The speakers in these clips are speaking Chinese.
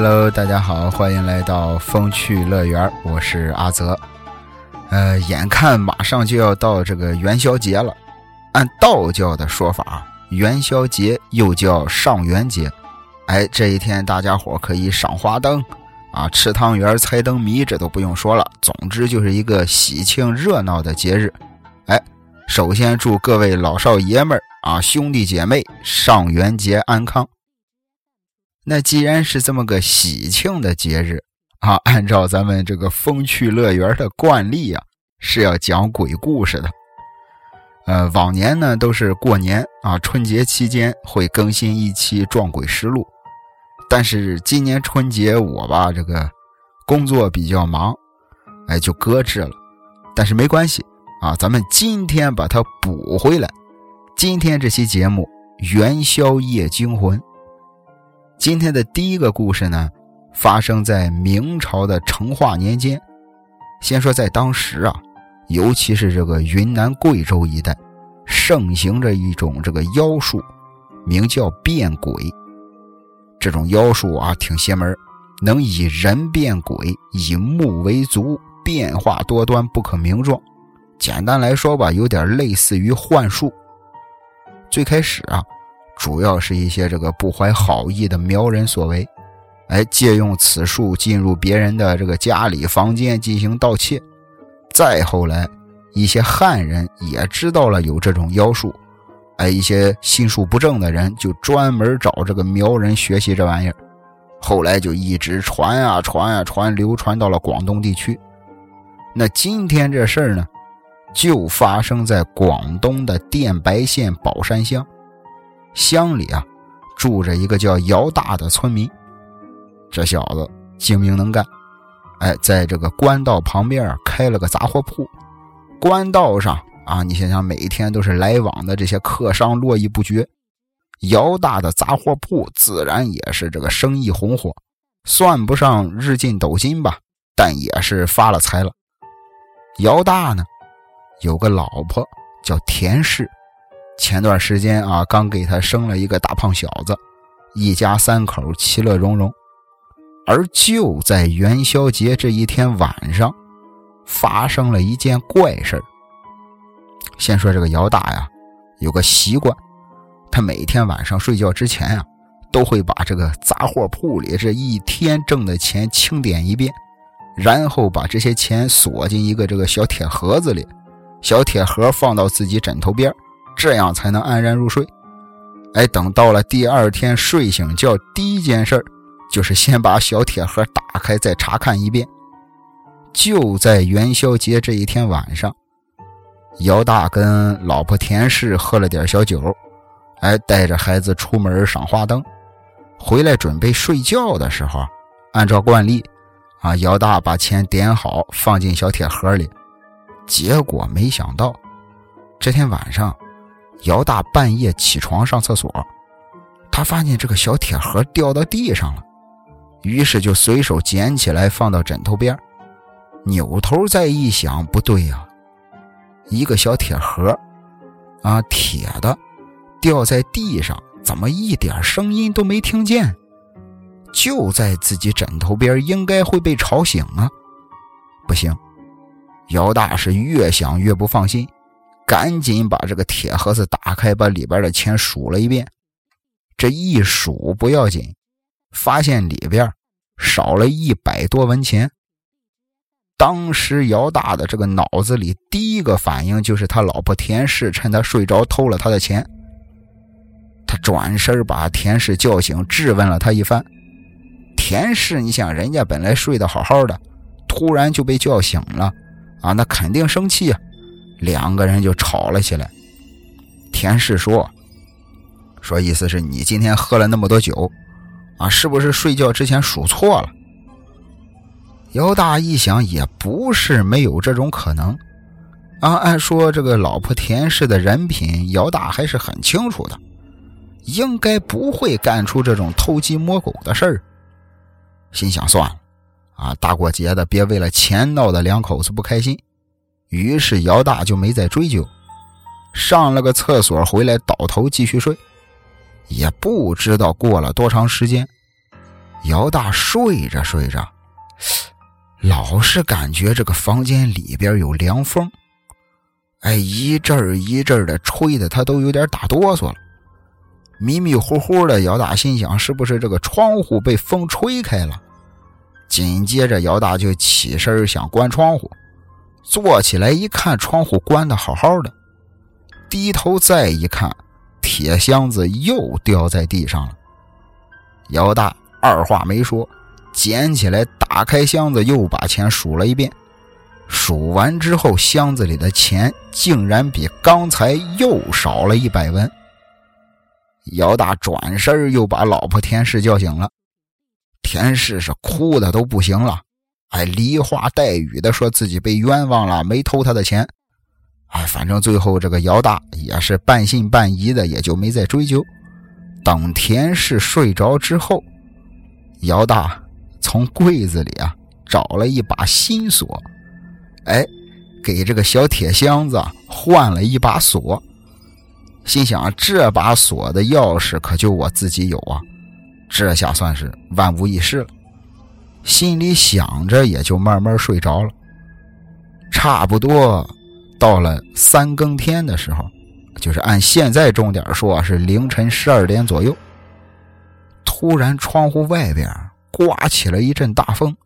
Hello，大家好，欢迎来到风趣乐园，我是阿泽。呃，眼看马上就要到这个元宵节了，按道教的说法，元宵节又叫上元节。哎，这一天大家伙可以赏花灯，啊，吃汤圆、猜灯谜，这都不用说了。总之就是一个喜庆热闹的节日。哎，首先祝各位老少爷们儿啊，兄弟姐妹上元节安康。那既然是这么个喜庆的节日啊，按照咱们这个风趣乐园的惯例啊，是要讲鬼故事的。呃，往年呢都是过年啊，春节期间会更新一期《撞鬼实录》，但是今年春节我吧这个工作比较忙，哎就搁置了。但是没关系啊，咱们今天把它补回来。今天这期节目《元宵夜惊魂》。今天的第一个故事呢，发生在明朝的成化年间。先说在当时啊，尤其是这个云南贵州一带，盛行着一种这个妖术，名叫变鬼。这种妖术啊，挺邪门，能以人变鬼，以木为足，变化多端，不可名状。简单来说吧，有点类似于幻术。最开始啊。主要是一些这个不怀好意的苗人所为，哎，借用此术进入别人的这个家里房间进行盗窃。再后来，一些汉人也知道了有这种妖术，哎，一些心术不正的人就专门找这个苗人学习这玩意儿。后来就一直传啊传啊传，流传到了广东地区。那今天这事儿呢，就发生在广东的电白县宝山乡。乡里啊，住着一个叫姚大的村民。这小子精明能干，哎，在这个官道旁边开了个杂货铺。官道上啊，你想想，每天都是来往的这些客商络绎不绝。姚大的杂货铺自然也是这个生意红火，算不上日进斗金吧，但也是发了财了。姚大呢，有个老婆叫田氏。前段时间啊，刚给他生了一个大胖小子，一家三口其乐融融。而就在元宵节这一天晚上，发生了一件怪事先说这个姚大呀，有个习惯，他每天晚上睡觉之前啊，都会把这个杂货铺里这一天挣的钱清点一遍，然后把这些钱锁进一个这个小铁盒子里，小铁盒放到自己枕头边这样才能安然入睡。哎，等到了第二天睡醒觉，第一件事就是先把小铁盒打开，再查看一遍。就在元宵节这一天晚上，姚大跟老婆田氏喝了点小酒，哎，带着孩子出门赏花灯，回来准备睡觉的时候，按照惯例，啊，姚大把钱点好放进小铁盒里，结果没想到，这天晚上。姚大半夜起床上厕所，他发现这个小铁盒掉到地上了，于是就随手捡起来放到枕头边。扭头再一想，不对呀，一个小铁盒，啊，铁的，掉在地上，怎么一点声音都没听见？就在自己枕头边，应该会被吵醒啊！不行，姚大是越想越不放心。赶紧把这个铁盒子打开，把里边的钱数了一遍。这一数不要紧，发现里边少了一百多文钱。当时姚大的这个脑子里第一个反应就是他老婆田氏趁他睡着偷了他的钱。他转身把田氏叫醒，质问了他一番。田氏，你想人家本来睡得好好的，突然就被叫醒了，啊，那肯定生气啊。两个人就吵了起来。田氏说：“说意思是你今天喝了那么多酒，啊，是不是睡觉之前数错了？”姚大一想，也不是没有这种可能。啊，按说这个老婆田氏的人品，姚大还是很清楚的，应该不会干出这种偷鸡摸狗的事儿。心想算了，啊，大过节的，别为了钱闹得两口子不开心。于是姚大就没再追究，上了个厕所回来倒头继续睡。也不知道过了多长时间，姚大睡着睡着，老是感觉这个房间里边有凉风，哎，一阵一阵的吹的他都有点打哆嗦了。迷迷糊糊的，姚大心想：是不是这个窗户被风吹开了？紧接着，姚大就起身想关窗户，坐起来一看，窗户关的好好的。低头再一看，铁箱子又掉在地上了。姚大二话没说，捡起来打开箱子，又把钱数了一遍。数完之后，箱子里的钱竟然比刚才又少了一百文。姚大转身又把老婆田氏叫醒了，田氏是哭的都不行了，哎，梨花带雨的说自己被冤枉了，没偷他的钱。哎，反正最后这个姚大也是半信半疑的，也就没再追究。等田氏睡着之后，姚大从柜子里啊找了一把新锁，哎，给这个小铁箱子换了一把锁。心想这把锁的钥匙可就我自己有啊，这下算是万无一失了。心里想着，也就慢慢睡着了。差不多到了三更天的时候，就是按现在钟点说，是凌晨十二点左右。突然，窗户外边刮起了一阵大风，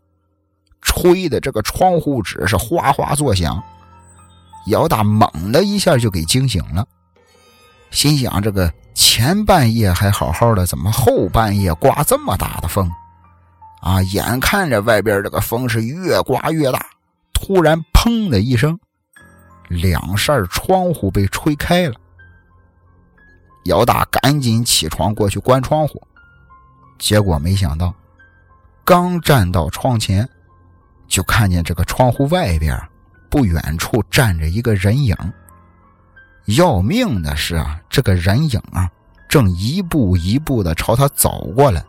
吹的这个窗户纸是哗哗作响。姚大猛的一下就给惊醒了。心想：这个前半夜还好好的，怎么后半夜刮这么大的风？啊！眼看着外边这个风是越刮越大，突然“砰”的一声，两扇窗户被吹开了。姚大赶紧起床过去关窗户，结果没想到，刚站到窗前，就看见这个窗户外边不远处站着一个人影。要命的是啊，这个人影啊，正一步一步的朝他走过来。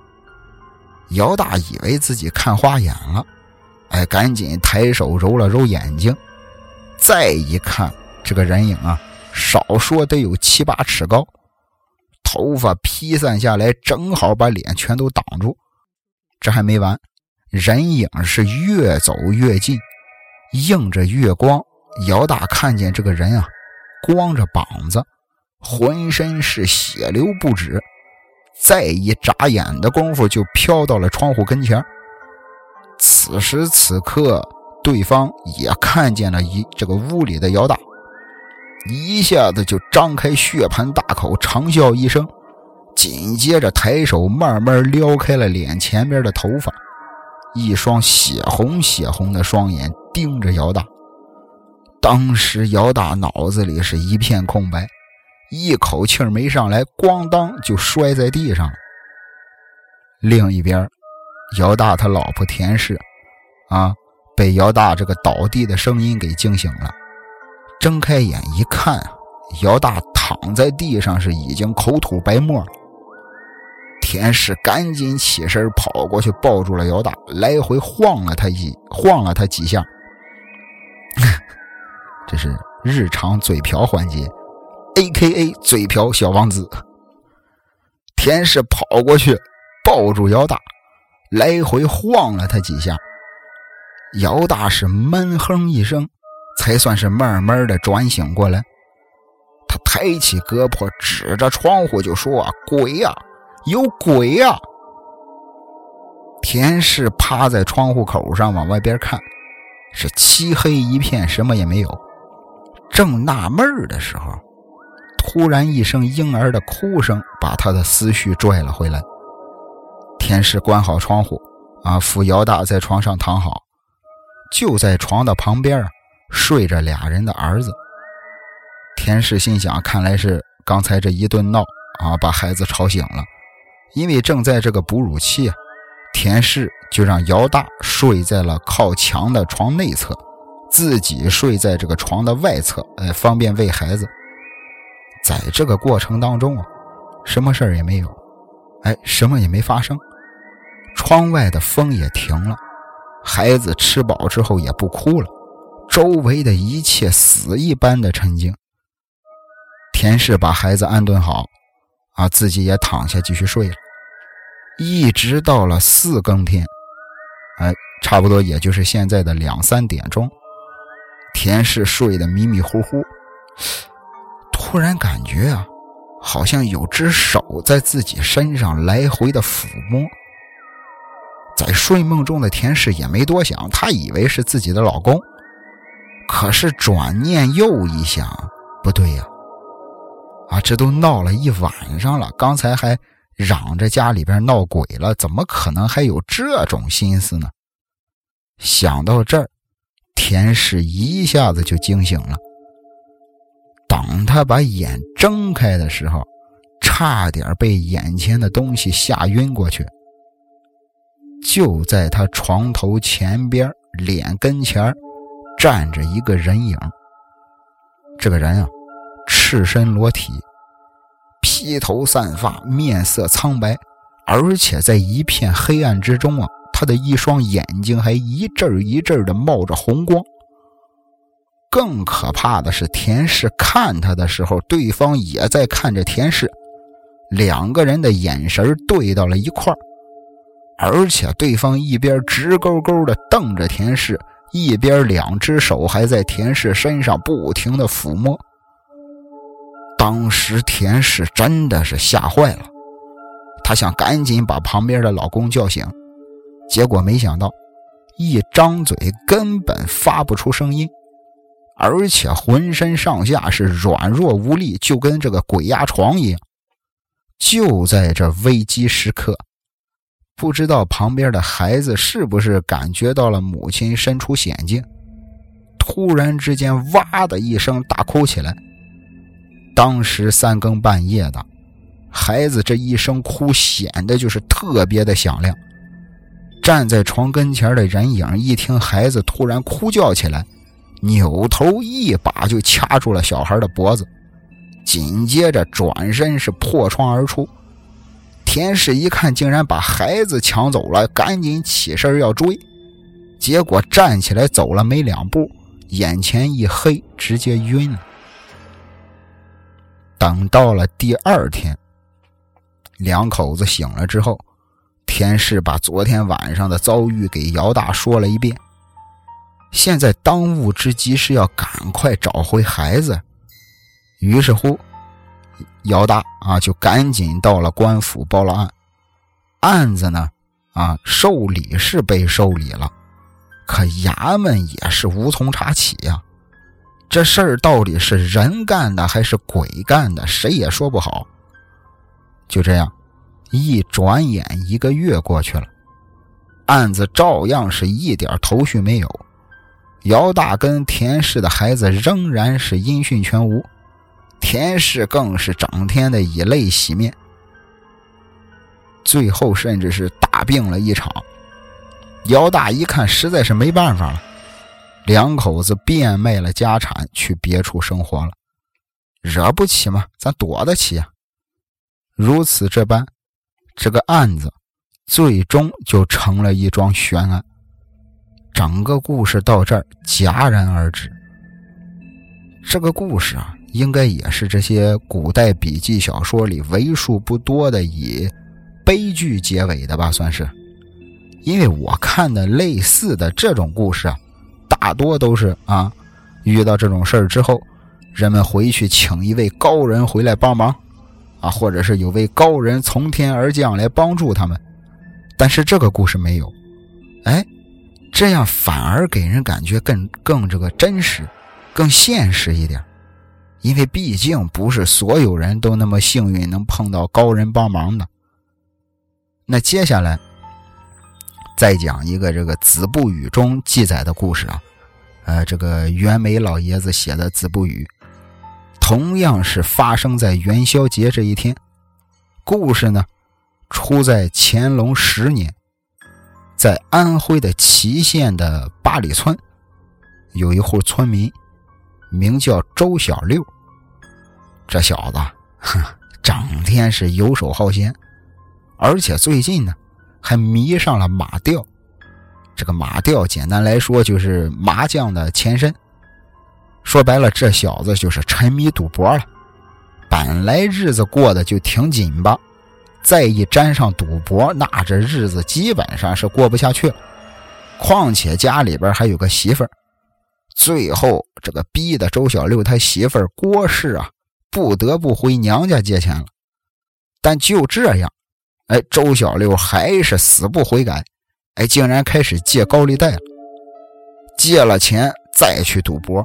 姚大以为自己看花眼了，哎，赶紧抬手揉了揉眼睛，再一看，这个人影啊，少说得有七八尺高，头发披散下来，正好把脸全都挡住。这还没完，人影是越走越近，映着月光，姚大看见这个人啊。光着膀子，浑身是血流不止，再一眨眼的功夫就飘到了窗户跟前。此时此刻，对方也看见了一这个屋里的姚大，一下子就张开血盆大口，长啸一声，紧接着抬手慢慢撩开了脸前边的头发，一双血红血红的双眼盯着姚大。当时姚大脑子里是一片空白，一口气没上来，咣当就摔在地上了。另一边，姚大他老婆田氏，啊，被姚大这个倒地的声音给惊醒了，睁开眼一看，姚大躺在地上是已经口吐白沫了。田氏赶紧起身跑过去抱住了姚大，来回晃了他一晃了他几下。这是日常嘴瓢环节，A.K.A. 嘴瓢小王子。田氏跑过去抱住姚大，来回晃了他几下。姚大是闷哼一声，才算是慢慢的转醒过来。他抬起胳膊指着窗户就说：“鬼呀，有鬼呀！”田氏趴在窗户口上往外边看，是漆黑一片，什么也没有。正纳闷的时候，突然一声婴儿的哭声把他的思绪拽了回来。田氏关好窗户，啊，扶姚大在床上躺好，就在床的旁边睡着俩人的儿子。田氏心想，看来是刚才这一顿闹啊，把孩子吵醒了。因为正在这个哺乳期啊，田氏就让姚大睡在了靠墙的床内侧。自己睡在这个床的外侧，哎，方便喂孩子。在这个过程当中啊，什么事儿也没有，哎，什么也没发生。窗外的风也停了，孩子吃饱之后也不哭了，周围的一切死一般的沉静。田氏把孩子安顿好，啊，自己也躺下继续睡了。一直到了四更天，哎，差不多也就是现在的两三点钟，田氏睡得迷迷糊糊，突然感觉啊，好像有只手在自己身上来回的抚摸。在睡梦中的田氏也没多想，她以为是自己的老公。可是转念又一想，不对呀，啊，这都闹了一晚上了，刚才还嚷着家里边闹鬼了，怎么可能还有这种心思呢？想到这儿，田氏一下子就惊醒了。等他把眼睁开的时候，差点被眼前的东西吓晕过去。就在他床头前边脸跟前站着一个人影。这个人啊，赤身裸体，披头散发，面色苍白，而且在一片黑暗之中啊，他的一双眼睛还一阵一阵的冒着红光。更可怕的是，田氏看他的时候，对方也在看着田氏，两个人的眼神对到了一块而且对方一边直勾勾的瞪着田氏。一边两只手还在田氏身上不停的抚摸，当时田氏真的是吓坏了，她想赶紧把旁边的老公叫醒，结果没想到一张嘴根本发不出声音，而且浑身上下是软弱无力，就跟这个鬼压床一样。就在这危机时刻。不知道旁边的孩子是不是感觉到了母亲身处险境，突然之间哇的一声大哭起来。当时三更半夜的，孩子这一声哭显得就是特别的响亮。站在床跟前的人影一听孩子突然哭叫起来，扭头一把就掐住了小孩的脖子，紧接着转身是破窗而出。田氏一看，竟然把孩子抢走了，赶紧起身要追，结果站起来走了没两步，眼前一黑，直接晕了。等到了第二天，两口子醒了之后，田氏把昨天晚上的遭遇给姚大说了一遍。现在当务之急是要赶快找回孩子，于是乎。姚大啊，就赶紧到了官府报了案。案子呢，啊，受理是被受理了，可衙门也是无从查起呀。这事儿到底是人干的还是鬼干的，谁也说不好。就这样，一转眼一个月过去了，案子照样是一点头绪没有。姚大跟田氏的孩子仍然是音讯全无。田氏更是整天的以泪洗面，最后甚至是大病了一场。姚大一看实在是没办法了，两口子变卖了家产去别处生活了。惹不起吗？咱躲得起啊！如此这般，这个案子最终就成了一桩悬案。整个故事到这儿戛然而止。这个故事啊。应该也是这些古代笔记小说里为数不多的以悲剧结尾的吧，算是。因为我看的类似的这种故事啊，大多都是啊，遇到这种事儿之后，人们回去请一位高人回来帮忙，啊，或者是有位高人从天而降来帮助他们。但是这个故事没有，哎，这样反而给人感觉更更这个真实，更现实一点。因为毕竟不是所有人都那么幸运能碰到高人帮忙的。那接下来再讲一个这个《子不语》中记载的故事啊，呃，这个袁枚老爷子写的《子不语》，同样是发生在元宵节这一天。故事呢，出在乾隆十年，在安徽的祁县的八里村，有一户村民。名叫周小六，这小子，哼，整天是游手好闲，而且最近呢，还迷上了马吊。这个马吊，简单来说就是麻将的前身。说白了，这小子就是沉迷赌博了。本来日子过得就挺紧巴，再一沾上赌博，那这日子基本上是过不下去了。况且家里边还有个媳妇儿，最后这个逼的周小六他媳妇儿郭氏啊，不得不回娘家借钱了。但就这样，哎，周小六还是死不悔改，哎，竟然开始借高利贷了。借了钱再去赌博，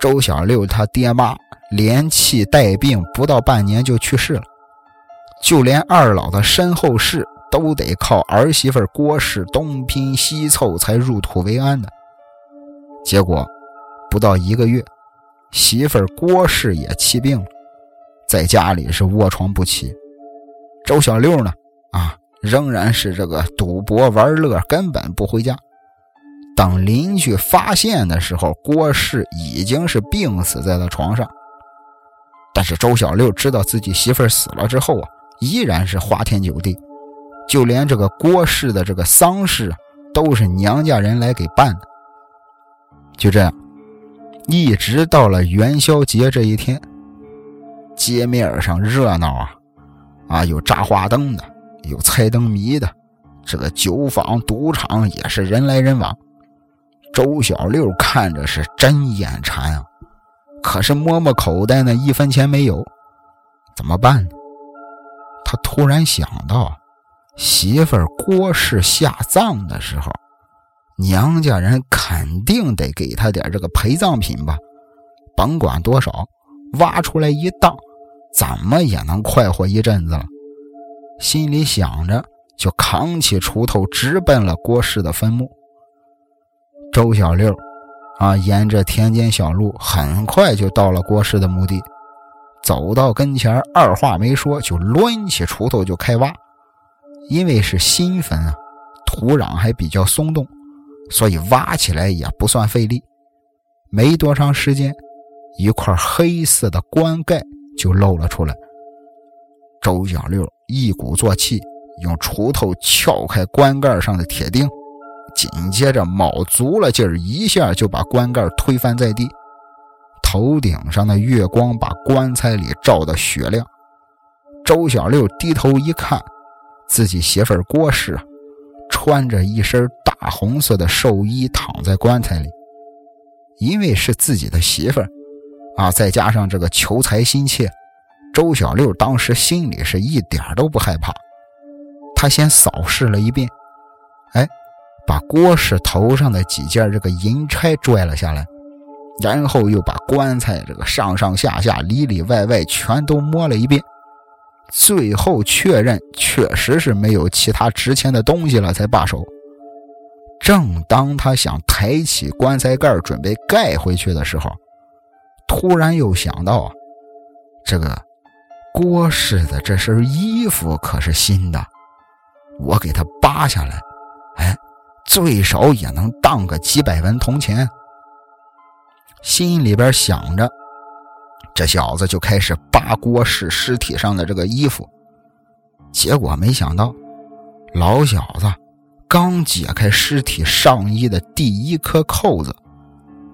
周小六他爹妈连气带病，不到半年就去世了。就连二老的身后事都得靠儿媳妇郭氏东拼西凑才入土为安的。结果不到一个月，媳妇郭氏也气病了，在家里是卧床不起。周小六呢，啊，仍然是这个赌博玩乐，根本不回家。等邻居发现的时候，郭氏已经是病死在了床上。但是周小六知道自己媳妇死了之后啊。依然是花天酒地，就连这个郭氏的这个丧事都是娘家人来给办的。就这样，一直到了元宵节这一天，街面上热闹啊，啊，有扎花灯的，有猜灯谜的，这个酒坊赌场也是人来人往。周小六看着是真眼馋啊，可是摸摸口袋呢，一分钱没有，怎么办呢？突然想到，媳妇郭氏下葬的时候，娘家人肯定得给他点这个陪葬品吧？甭管多少，挖出来一当，怎么也能快活一阵子了。心里想着，就扛起锄头直奔了郭氏的坟墓。周小六啊，沿着田间小路，很快就到了郭氏的墓地。走到跟前，二话没说就抡起锄头就开挖。因为是新坟啊，土壤还比较松动，所以挖起来也不算费力。没多长时间，一块黑色的棺盖就露了出来。周小六一鼓作气，用锄头撬开棺盖上的铁钉，紧接着卯足了劲儿，一下就把棺盖推翻在地。头顶上的月光把棺材里照得雪亮。周小六低头一看，自己媳妇郭氏穿着一身大红色的寿衣躺在棺材里。因为是自己的媳妇儿啊，再加上这个求财心切，周小六当时心里是一点都不害怕。他先扫视了一遍，哎，把郭氏头上的几件这个银钗拽了下来。然后又把棺材这个上上下下、里里外外全都摸了一遍，最后确认确实是没有其他值钱的东西了，才罢手。正当他想抬起棺材盖准备盖回去的时候，突然又想到啊，这个郭氏的这身衣服可是新的，我给他扒下来，哎，最少也能当个几百文铜钱。心里边想着，这小子就开始扒郭氏尸体上的这个衣服，结果没想到，老小子刚解开尸体上衣的第一颗扣子，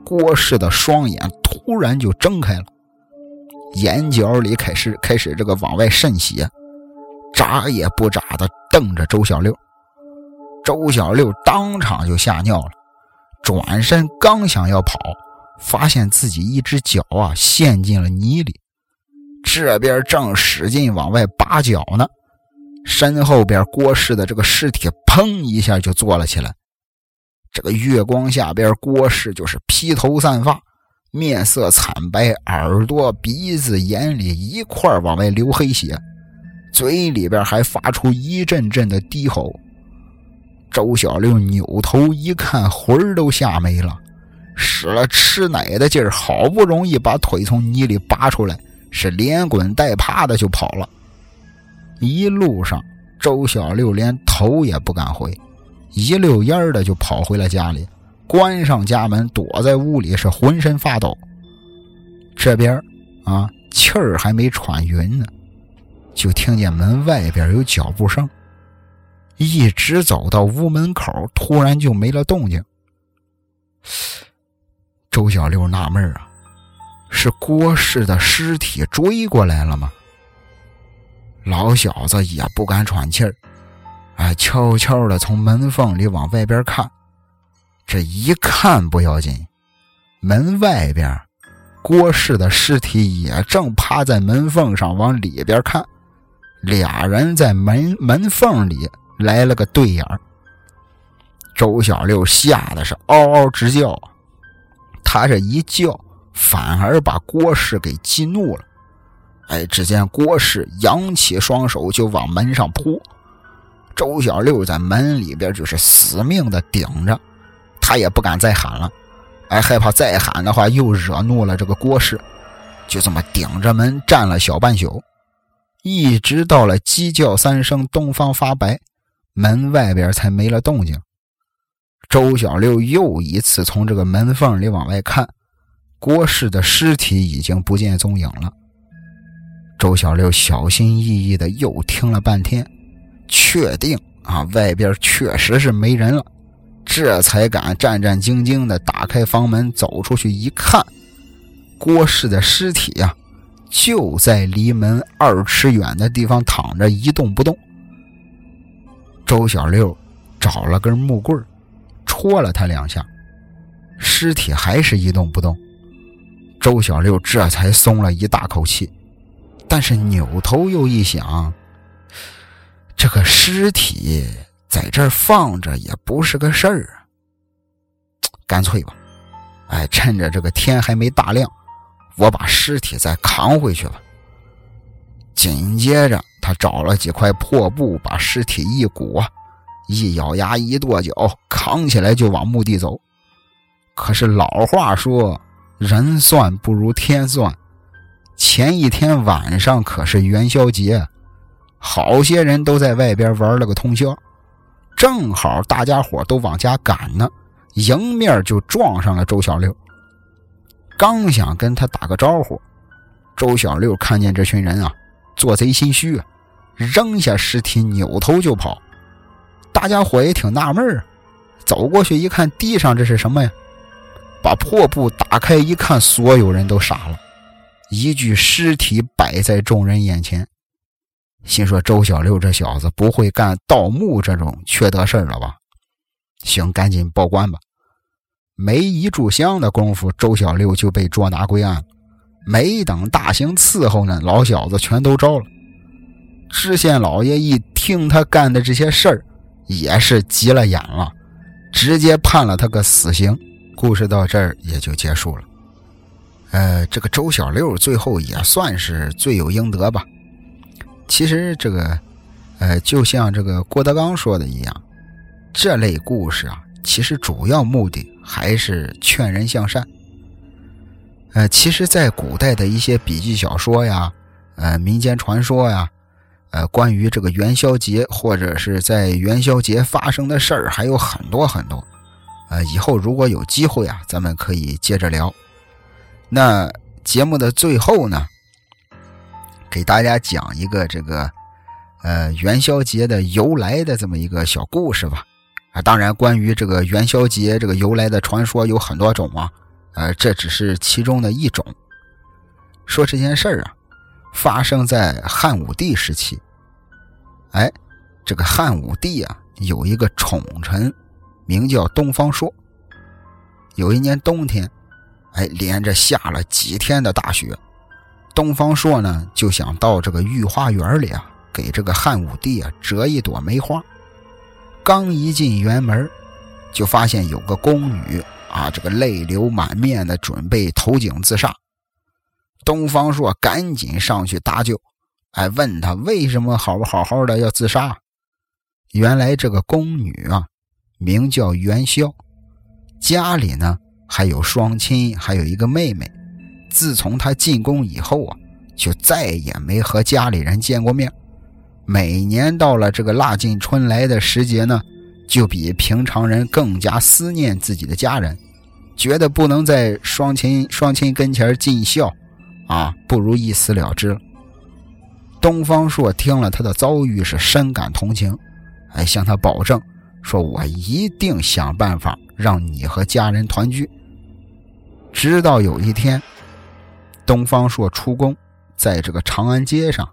郭氏的双眼突然就睁开了，眼角里开始开始这个往外渗血，眨也不眨的瞪着周小六。周小六当场就吓尿了，转身刚想要跑。发现自己一只脚啊陷进了泥里，这边正使劲往外拔脚呢，身后边郭氏的这个尸体砰一下就坐了起来。这个月光下边，郭氏就是披头散发，面色惨白，耳朵、鼻子、眼里一块往外流黑血，嘴里边还发出一阵阵的低吼。周小六扭头一看，魂儿都吓没了。使了吃奶的劲儿，好不容易把腿从泥里拔出来，是连滚带爬的就跑了。一路上，周小六连头也不敢回，一溜烟的就跑回了家里，关上家门，躲在屋里，是浑身发抖。这边啊，气儿还没喘匀呢，就听见门外边有脚步声，一直走到屋门口，突然就没了动静。周小六纳闷啊，是郭氏的尸体追过来了吗？老小子也不敢喘气儿，哎，悄悄的从门缝里往外边看。这一看不要紧，门外边郭氏的尸体也正趴在门缝上往里边看，俩人在门门缝里来了个对眼周小六吓得是嗷嗷直叫啊，他这一叫，反而把郭氏给激怒了。哎，只见郭氏扬起双手就往门上扑，周小六在门里边就是死命的顶着，他也不敢再喊了，哎，害怕再喊的话又惹怒了这个郭氏，就这么顶着门站了小半宿，一直到了鸡叫三声，东方发白，门外边才没了动静。周小六又一次从这个门缝里往外看，郭氏的尸体已经不见踪影了。周小六小心翼翼的又听了半天，确定啊，外边确实是没人了，这才敢战战兢兢的打开房门走出去一看，郭氏的尸体呀，就在离门二尺远的地方躺着一动不动。周小六找了根木棍戳了他两下，尸体还是一动不动。周小六这才松了一大口气。但是扭头又一想，这个尸体在这儿放着也不是个事儿啊。干脆吧，哎，趁着这个天还没大亮，我把尸体再扛回去吧。紧接着，他找了几块破布，把尸体一裹，一咬牙一跺脚，扛起来就往墓地走。可是老话说，人算不如天算。前一天晚上可是元宵节，好些人都在外边玩了个通宵，正好大家伙都往家赶呢，迎面就撞上了周小六。刚想跟他打个招呼，周小六看见这群人啊，做贼心虚，扔下尸体扭头就跑。大家伙也挺纳闷啊走过去一看，地上这是什么呀？把破布打开一看，所有人都傻了。一具尸体摆在众人眼前，心说：“周小六这小子不会干盗墓这种缺德事了吧？”行，赶紧报官吧。没一炷香的功夫，周小六就被捉拿归案了。没等大刑伺候呢，老小子全都招了。知县老爷一听他干的这些事儿，也是急了眼了，直接判了他个死刑。故事到这儿也就结束了。呃，这个周小六最后也算是罪有应得吧。其实这个，呃，就像这个郭德纲说的一样，这类故事啊，其实主要目的还是劝人向善。呃，其实，在古代的一些笔记小说呀，呃，民间传说呀，呃，关于这个元宵节或者是在元宵节发生的事儿还有很多很多。呃，以后如果有机会啊，咱们可以接着聊。那节目的最后呢，给大家讲一个这个呃元宵节的由来的这么一个小故事吧。啊，当然，关于这个元宵节这个由来的传说有很多种啊，呃，这只是其中的一种。说这件事儿啊，发生在汉武帝时期。哎，这个汉武帝啊，有一个宠臣，名叫东方朔。有一年冬天。哎，连着下了几天的大雪，东方朔呢就想到这个御花园里啊，给这个汉武帝啊折一朵梅花。刚一进园门，就发现有个宫女啊，这个泪流满面的准备投井自杀。东方朔赶紧上去搭救，哎，问他为什么好不好好的要自杀？原来这个宫女啊，名叫元宵，家里呢。还有双亲，还有一个妹妹。自从他进宫以后啊，就再也没和家里人见过面。每年到了这个腊尽春来的时节呢，就比平常人更加思念自己的家人，觉得不能在双亲双亲跟前尽孝，啊，不如一死了之。东方朔听了他的遭遇，是深感同情，哎向他保证说：“我一定想办法让你和家人团聚。”直到有一天，东方朔出宫，在这个长安街上，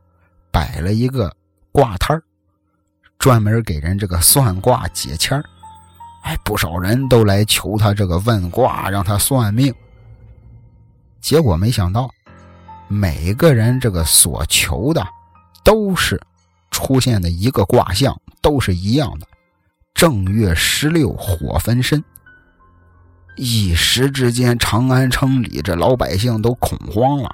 摆了一个卦摊专门给人这个算卦解签哎，不少人都来求他这个问卦，让他算命。结果没想到，每个人这个所求的都是出现的一个卦象，都是一样的。正月十六火焚身，一时之间，长安城里这老百姓都恐慌了，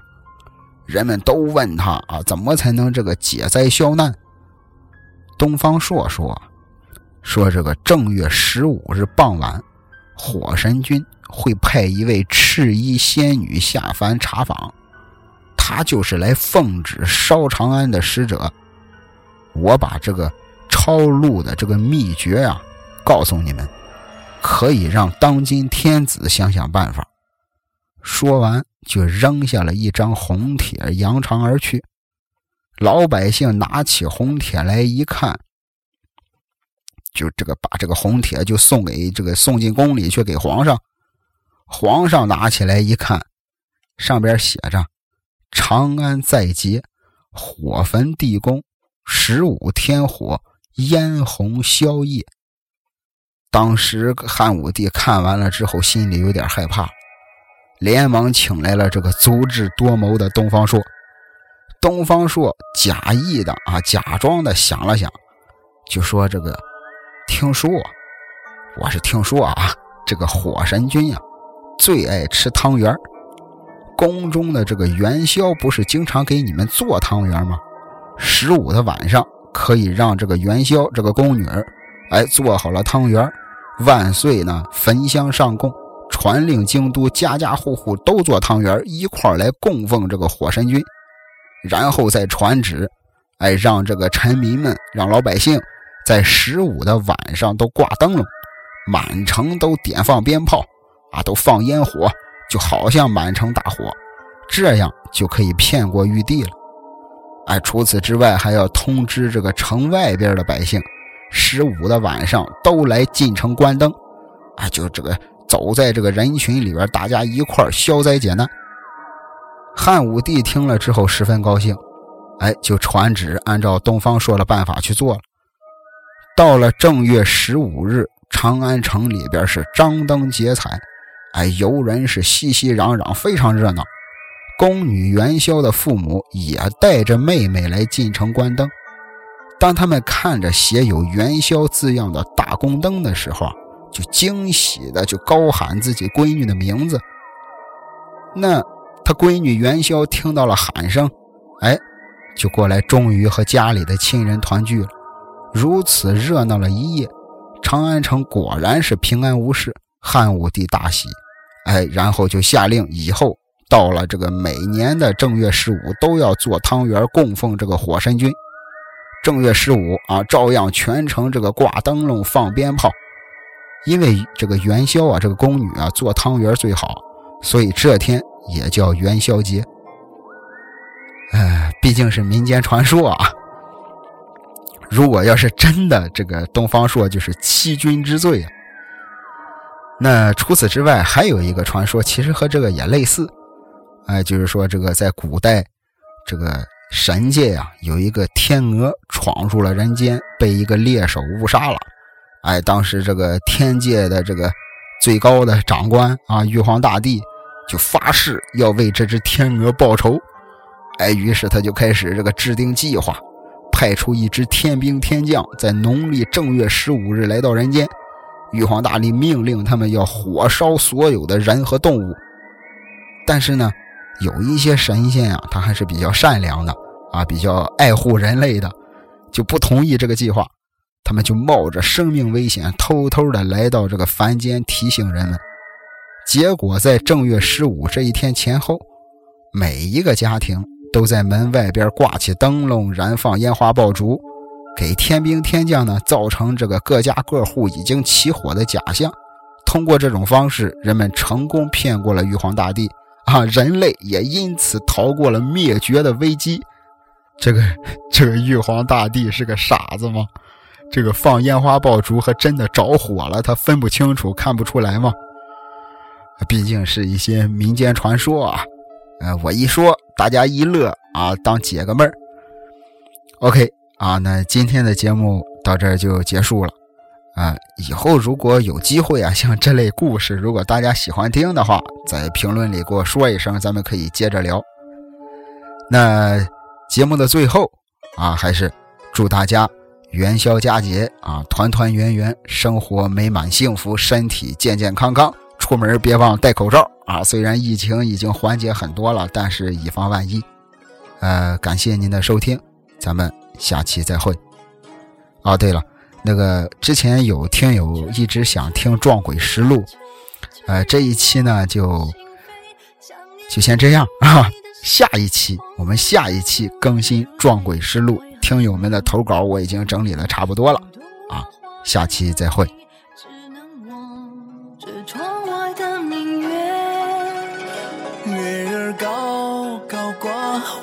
人们都问他啊，怎么才能这个解灾消难？东方朔说：“说这个正月十五日傍晚，火神君会派一位赤衣仙女下凡查访，他就是来奉旨烧长安的使者。我把这个。”抄录的这个秘诀啊，告诉你们，可以让当今天子想想办法。说完，就扔下了一张红帖，扬长而去。老百姓拿起红帖来一看，就这个把这个红帖就送给这个送进宫里去给皇上。皇上拿起来一看，上边写着：“长安在劫，火焚地宫，十五天火。”烟红宵夜。当时汉武帝看完了之后，心里有点害怕，连忙请来了这个足智多谋的东方朔。东方朔假意的啊，假装的想了想，就说：“这个听说，我是听说啊，这个火神君呀，最爱吃汤圆宫中的这个元宵不是经常给你们做汤圆吗？十五的晚上。”可以让这个元宵这个宫女儿，哎，做好了汤圆万岁呢，焚香上供，传令京都家家户户都做汤圆一块来供奉这个火神君，然后再传旨，哎，让这个臣民们，让老百姓在十五的晚上都挂灯笼，满城都点放鞭炮，啊，都放烟火，就好像满城大火，这样就可以骗过玉帝了。哎，除此之外，还要通知这个城外边的百姓，十五的晚上都来进城关灯。啊，就这个走在这个人群里边，大家一块消灾解难。汉武帝听了之后十分高兴，哎，就传旨按照东方说的办法去做了。到了正月十五日，长安城里边是张灯结彩，哎，游人是熙熙攘攘，非常热闹。宫女元宵的父母也带着妹妹来进城观灯。当他们看着写有“元宵”字样的大宫灯的时候，就惊喜的就高喊自己闺女的名字。那他闺女元宵听到了喊声，哎，就过来，终于和家里的亲人团聚了。如此热闹了一夜，长安城果然是平安无事。汉武帝大喜，哎，然后就下令以后。到了这个每年的正月十五，都要做汤圆供奉这个火神君。正月十五啊，照样全城这个挂灯笼、放鞭炮。因为这个元宵啊，这个宫女啊做汤圆最好，所以这天也叫元宵节。哎，毕竟是民间传说啊。如果要是真的，这个东方朔就是欺君之罪啊。那除此之外，还有一个传说，其实和这个也类似。哎，就是说，这个在古代，这个神界呀，有一个天鹅闯入了人间，被一个猎手误杀了。哎，当时这个天界的这个最高的长官啊，玉皇大帝就发誓要为这只天鹅报仇。哎，于是他就开始这个制定计划，派出一支天兵天将，在农历正月十五日来到人间。玉皇大帝命令他们要火烧所有的人和动物，但是呢。有一些神仙啊，他还是比较善良的啊，比较爱护人类的，就不同意这个计划。他们就冒着生命危险，偷偷的来到这个凡间提醒人们。结果在正月十五这一天前后，每一个家庭都在门外边挂起灯笼，燃放烟花爆竹，给天兵天将呢造成这个各家各户已经起火的假象。通过这种方式，人们成功骗过了玉皇大帝。啊，人类也因此逃过了灭绝的危机。这个 这个玉皇大帝是个傻子吗？这个放烟花爆竹和真的着火了，他分不清楚，看不出来吗？毕竟是一些民间传说啊。呃，我一说，大家一乐啊，当解个闷儿。OK 啊，那今天的节目到这儿就结束了啊。以后如果有机会啊，像这类故事，如果大家喜欢听的话，在评论里给我说一声，咱们可以接着聊。那节目的最后啊，还是祝大家元宵佳节啊，团团圆圆，生活美满幸福，身体健健康康。出门别忘戴口罩啊！虽然疫情已经缓解很多了，但是以防万一。呃，感谢您的收听，咱们下期再会。哦，对了，那个之前有听友一直想听《撞鬼实录》，呃，这一期呢就就先这样啊。下一期我们下一期更新《撞鬼实录》，听友们的投稿我已经整理的差不多了啊。下期再会。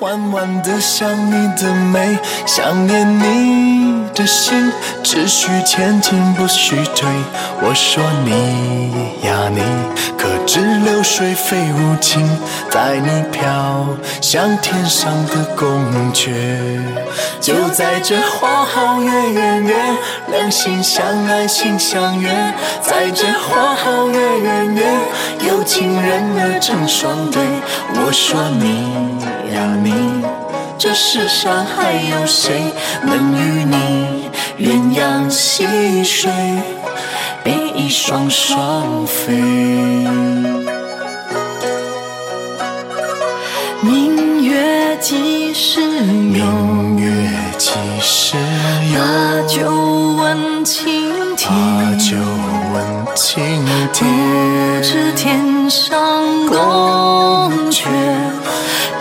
缓缓的想你的美，想念你的心，只需前进不需退。我说你呀你，可知流水非无情，在你飘向天上的宫阙。就在这花好月圆月，两心相爱心相悦。在这花好月圆月，有情人儿成双对。我说你。呀，你这世上还有谁能与你鸳鸯戏水，比翼双双飞？明月几时有？明月几时有？把酒问青天。把酒问青天。不知天上宫阙。